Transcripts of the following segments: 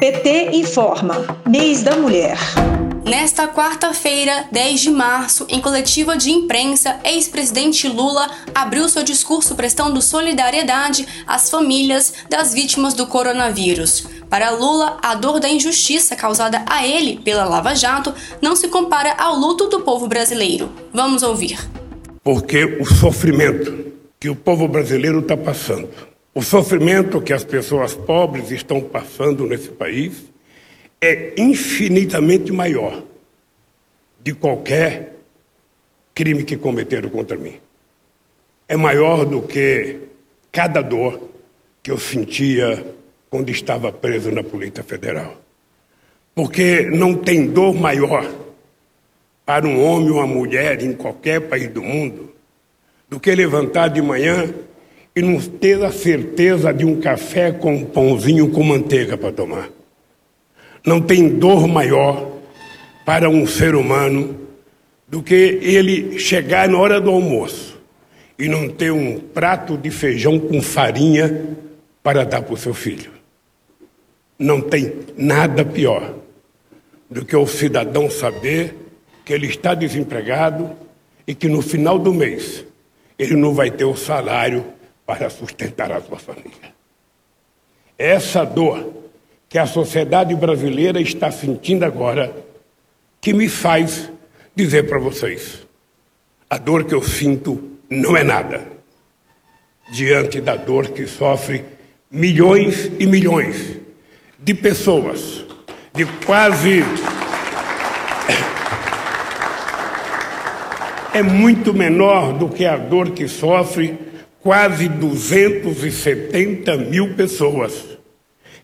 PT informa. Mês da Mulher. Nesta quarta-feira, 10 de março, em coletiva de imprensa, ex-presidente Lula abriu seu discurso prestando solidariedade às famílias das vítimas do coronavírus. Para Lula, a dor da injustiça causada a ele pela Lava Jato não se compara ao luto do povo brasileiro. Vamos ouvir. Porque o sofrimento que o povo brasileiro está passando, o sofrimento que as pessoas pobres estão passando nesse país, é infinitamente maior de qualquer crime que cometeram contra mim. É maior do que cada dor que eu sentia quando estava preso na Polícia Federal. Porque não tem dor maior para um homem ou uma mulher em qualquer país do mundo do que levantar de manhã e não ter a certeza de um café com um pãozinho com manteiga para tomar. Não tem dor maior para um ser humano do que ele chegar na hora do almoço e não ter um prato de feijão com farinha para dar para o seu filho. Não tem nada pior do que o cidadão saber que ele está desempregado e que no final do mês ele não vai ter o salário para sustentar a sua família. Essa dor que a sociedade brasileira está sentindo agora, que me faz dizer para vocês: a dor que eu sinto não é nada diante da dor que sofre milhões e milhões de pessoas, de quase. É muito menor do que a dor que sofre quase 270 mil pessoas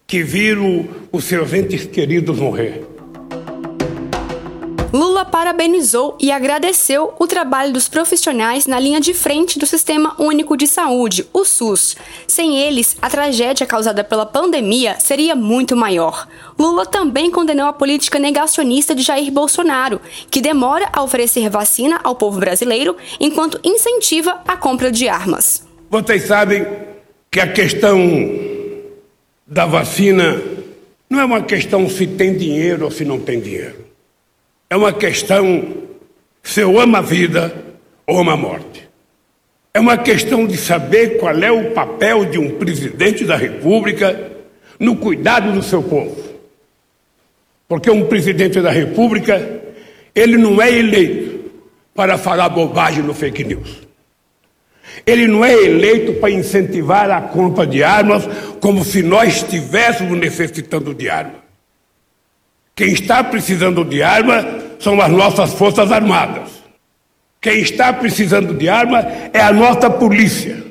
que viram os seus entes queridos morrer. Lula parabenizou e agradeceu o trabalho dos profissionais na linha de frente do Sistema Único de Saúde, o SUS. Sem eles, a tragédia causada pela pandemia seria muito maior. Lula também condenou a política negacionista de Jair Bolsonaro, que demora a oferecer vacina ao povo brasileiro enquanto incentiva a compra de armas. Vocês sabem que a questão da vacina não é uma questão se tem dinheiro ou se não tem dinheiro. É uma questão se eu amo a vida ou amo a morte. É uma questão de saber qual é o papel de um presidente da República no cuidado do seu povo. Porque um presidente da República, ele não é eleito para falar bobagem no fake news. Ele não é eleito para incentivar a compra de armas como se nós estivéssemos necessitando de armas. Quem está precisando de arma são as nossas Forças Armadas. Quem está precisando de arma é a nossa polícia,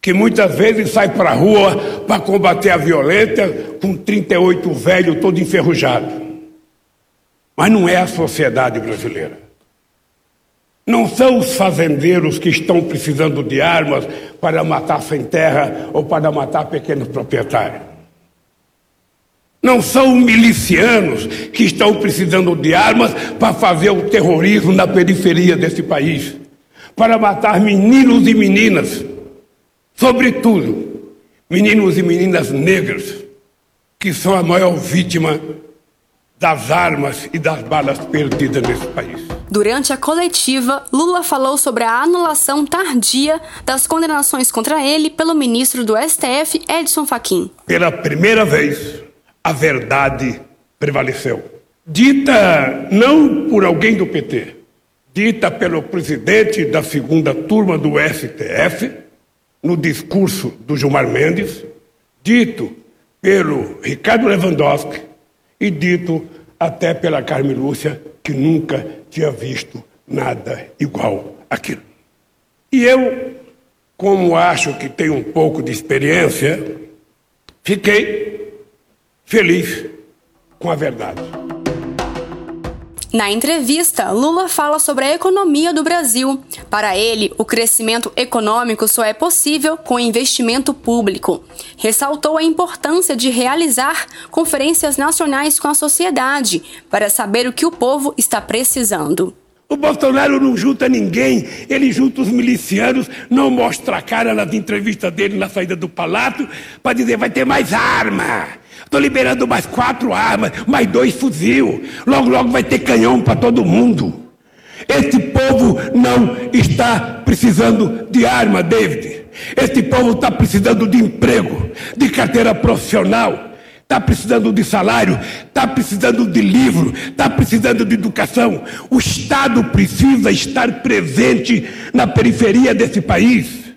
que muitas vezes sai para a rua para combater a violência com 38 velho todo enferrujado. Mas não é a sociedade brasileira. Não são os fazendeiros que estão precisando de armas para matar sem terra ou para matar pequenos proprietários. Não são milicianos que estão precisando de armas para fazer o terrorismo na periferia desse país, para matar meninos e meninas, sobretudo meninos e meninas negros, que são a maior vítima das armas e das balas perdidas nesse país. Durante a coletiva, Lula falou sobre a anulação tardia das condenações contra ele pelo ministro do STF, Edson Fachin. Pela primeira vez, a verdade prevaleceu. Dita não por alguém do PT, dita pelo presidente da segunda turma do STF, no discurso do Gilmar Mendes, dito pelo Ricardo Lewandowski e dito até pela Carmen Lúcia, que nunca tinha visto nada igual aquilo. E eu, como acho que tenho um pouco de experiência, fiquei feliz com a verdade. Na entrevista, Lula fala sobre a economia do Brasil. Para ele, o crescimento econômico só é possível com investimento público. Ressaltou a importância de realizar conferências nacionais com a sociedade para saber o que o povo está precisando. O Bolsonaro não junta ninguém, ele junta os milicianos, não mostra a cara nas entrevistas dele na saída do palácio para dizer vai ter mais arma, Estou liberando mais quatro armas, mais dois fuzil. Logo, logo vai ter canhão para todo mundo. Este povo não está precisando de arma, David. Este povo está precisando de emprego, de carteira profissional, está precisando de salário, está precisando de livro, está precisando de educação. O Estado precisa estar presente na periferia desse país.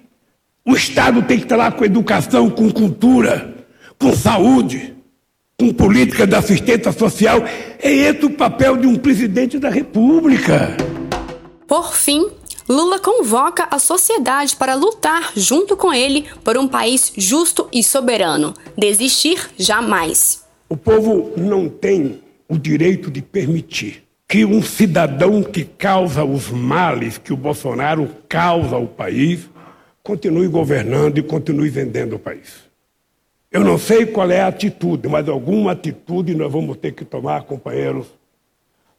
O Estado tem que estar lá com educação, com cultura, com saúde, com política de assistência social. É esse o papel de um presidente da República. Por fim, Lula convoca a sociedade para lutar junto com ele por um país justo e soberano. Desistir jamais. O povo não tem o direito de permitir que um cidadão que causa os males que o Bolsonaro causa ao país continue governando e continue vendendo o país. Eu não sei qual é a atitude, mas alguma atitude nós vamos ter que tomar, companheiros,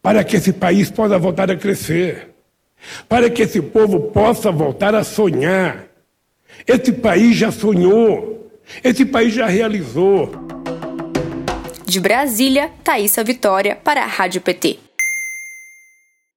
para que esse país possa voltar a crescer para que esse povo possa voltar a sonhar. Esse país já sonhou, esse país já realizou. De Brasília, Thaisa Vitória para a Rádio PT.